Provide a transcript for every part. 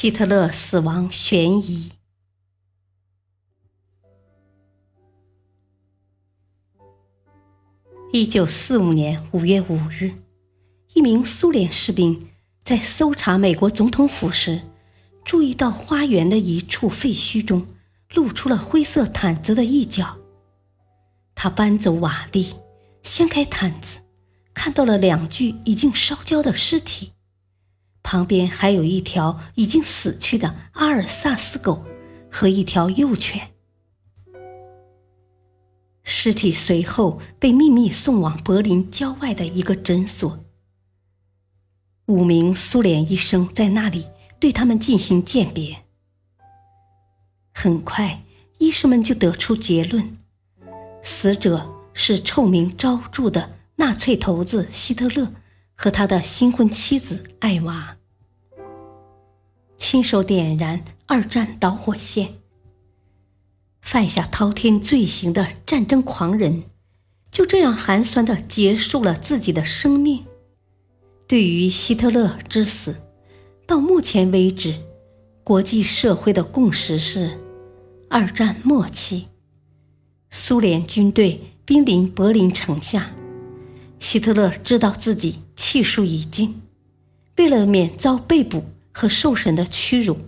希特勒死亡悬疑。一九四五年五月五日，一名苏联士兵在搜查美国总统府时，注意到花园的一处废墟中露出了灰色毯子的一角。他搬走瓦砾，掀开毯子，看到了两具已经烧焦的尸体。旁边还有一条已经死去的阿尔萨斯狗和一条幼犬，尸体随后被秘密送往柏林郊外的一个诊所。五名苏联医生在那里对他们进行鉴别。很快，医生们就得出结论：死者是臭名昭著的纳粹头子希特勒和他的新婚妻子艾娃。亲手点燃二战导火线，犯下滔天罪行的战争狂人，就这样寒酸的结束了自己的生命。对于希特勒之死，到目前为止，国际社会的共识是：二战末期，苏联军队兵临柏林城下，希特勒知道自己气数已尽，为了免遭被捕。和受审的屈辱，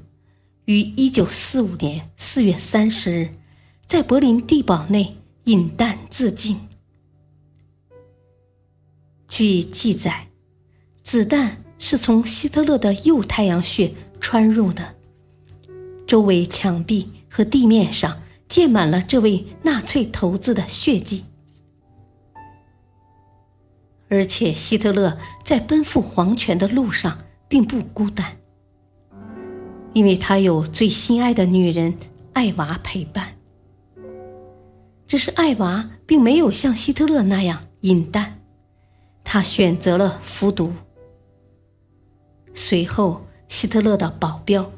于一九四五年四月三十日，在柏林地堡内饮弹自尽。据记载，子弹是从希特勒的右太阳穴穿入的，周围墙壁和地面上溅满了这位纳粹头子的血迹。而且，希特勒在奔赴黄泉的路上并不孤单。因为他有最心爱的女人艾娃陪伴，只是艾娃并没有像希特勒那样饮弹，他选择了服毒。随后，希特勒的保镖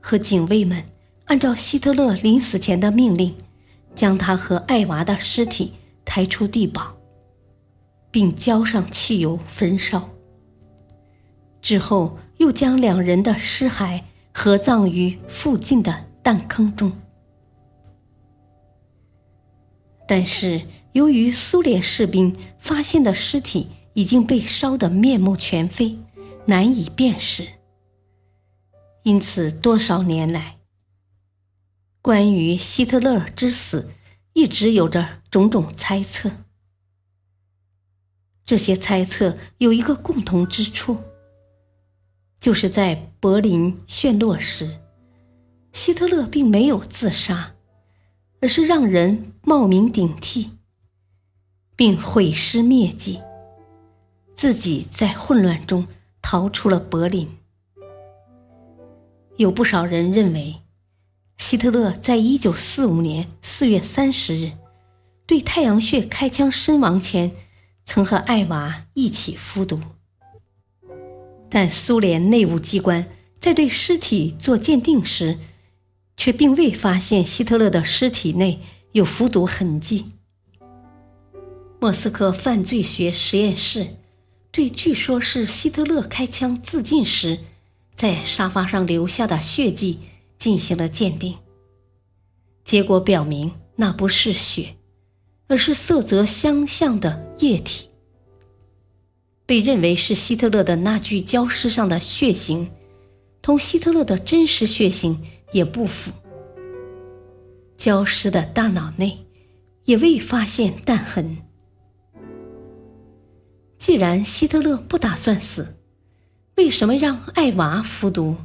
和警卫们按照希特勒临死前的命令，将他和艾娃的尸体抬出地堡，并浇上汽油焚烧。之后，又将两人的尸骸。合葬于附近的弹坑中，但是由于苏联士兵发现的尸体已经被烧得面目全非，难以辨识，因此多少年来，关于希特勒之死一直有着种种猜测。这些猜测有一个共同之处。就是在柏林陷落时，希特勒并没有自杀，而是让人冒名顶替，并毁尸灭迹，自己在混乱中逃出了柏林。有不少人认为，希特勒在一九四五年四月三十日对太阳穴开枪身亡前，曾和艾娃一起服毒。但苏联内务机关在对尸体做鉴定时，却并未发现希特勒的尸体内有服毒痕迹。莫斯科犯罪学实验室对据说是希特勒开枪自尽时在沙发上留下的血迹进行了鉴定，结果表明那不是血，而是色泽相像的液体。被认为是希特勒的那具焦尸上的血型，同希特勒的真实血型也不符。焦尸的大脑内也未发现弹痕。既然希特勒不打算死，为什么让艾娃服毒？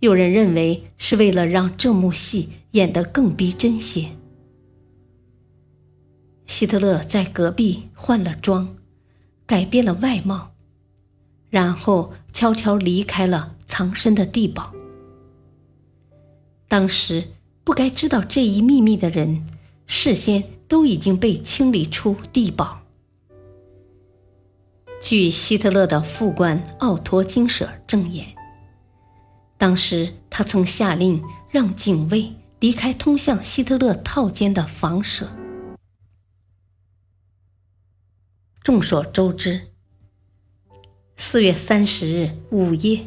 有人认为是为了让这幕戏演得更逼真些。希特勒在隔壁换了装。改变了外貌，然后悄悄离开了藏身的地堡。当时不该知道这一秘密的人，事先都已经被清理出地堡。据希特勒的副官奥托金舍证言，当时他曾下令让警卫离开通向希特勒套间的房舍。众所周知，四月三十日午夜，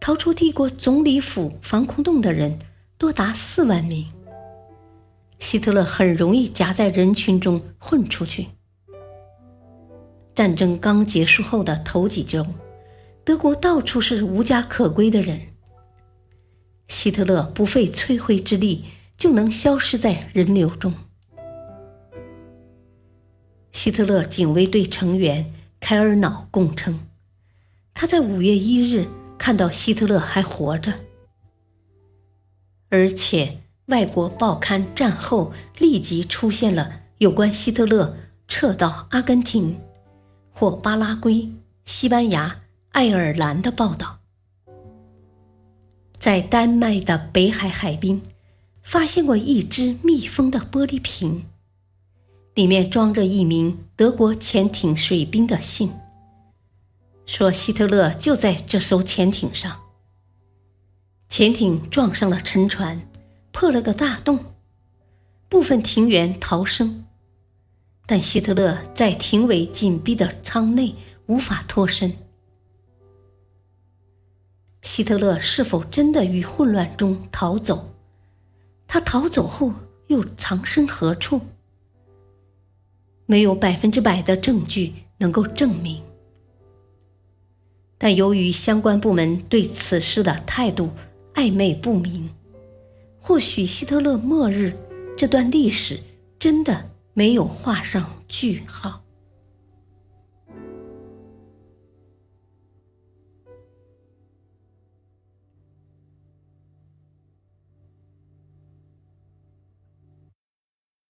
逃出帝国总理府防空洞的人多达四万名。希特勒很容易夹在人群中混出去。战争刚结束后的头几周，德国到处是无家可归的人。希特勒不费吹灰之力就能消失在人流中。希特勒警卫队成员凯尔瑙供称，他在五月一日看到希特勒还活着，而且外国报刊战后立即出现了有关希特勒撤到阿根廷或巴拉圭、西班牙、爱尔兰的报道。在丹麦的北海海滨，发现过一只密封的玻璃瓶。里面装着一名德国潜艇水兵的信，说希特勒就在这艘潜艇上。潜艇撞上了沉船，破了个大洞，部分艇员逃生，但希特勒在艇尾紧闭的舱内无法脱身。希特勒是否真的于混乱中逃走？他逃走后又藏身何处？没有百分之百的证据能够证明，但由于相关部门对此事的态度暧昧不明，或许希特勒末日这段历史真的没有画上句号。